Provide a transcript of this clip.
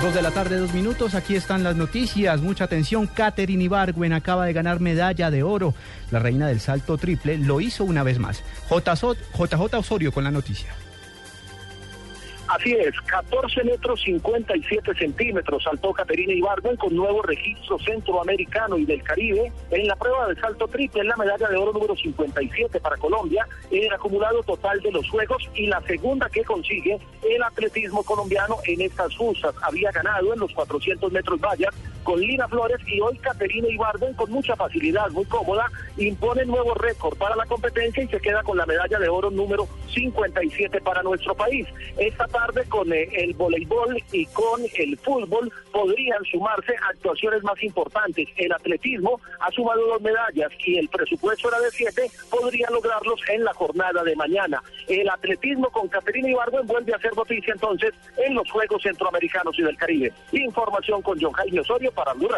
Dos de la tarde, dos minutos. Aquí están las noticias. Mucha atención. Katherine Ibargüen acaba de ganar medalla de oro. La reina del salto triple lo hizo una vez más. JJ Osorio con la noticia. Así es, 14 metros 57 centímetros saltó Caterina Ibargüen con nuevo registro centroamericano y del Caribe en la prueba del salto triple, en la medalla de oro número 57 para Colombia, en el acumulado total de los Juegos y la segunda que consigue el atletismo colombiano en estas justas. Había ganado en los 400 metros vallas con Lina Flores y hoy Caterina Ibargüen con mucha facilidad, muy cómoda, impone nuevo récord para la competencia y se queda con la medalla de oro número 57 para nuestro país. Esta tarde con eh, el voleibol y con el fútbol podrían sumarse actuaciones más importantes. El atletismo ha sumado dos medallas y el presupuesto era de siete, podrían lograrlos en la jornada de mañana. El atletismo con Caterina Ibargüen vuelve a ser noticia entonces en los Juegos Centroamericanos y del Caribe. Información con John Jaime Osorio para Blue.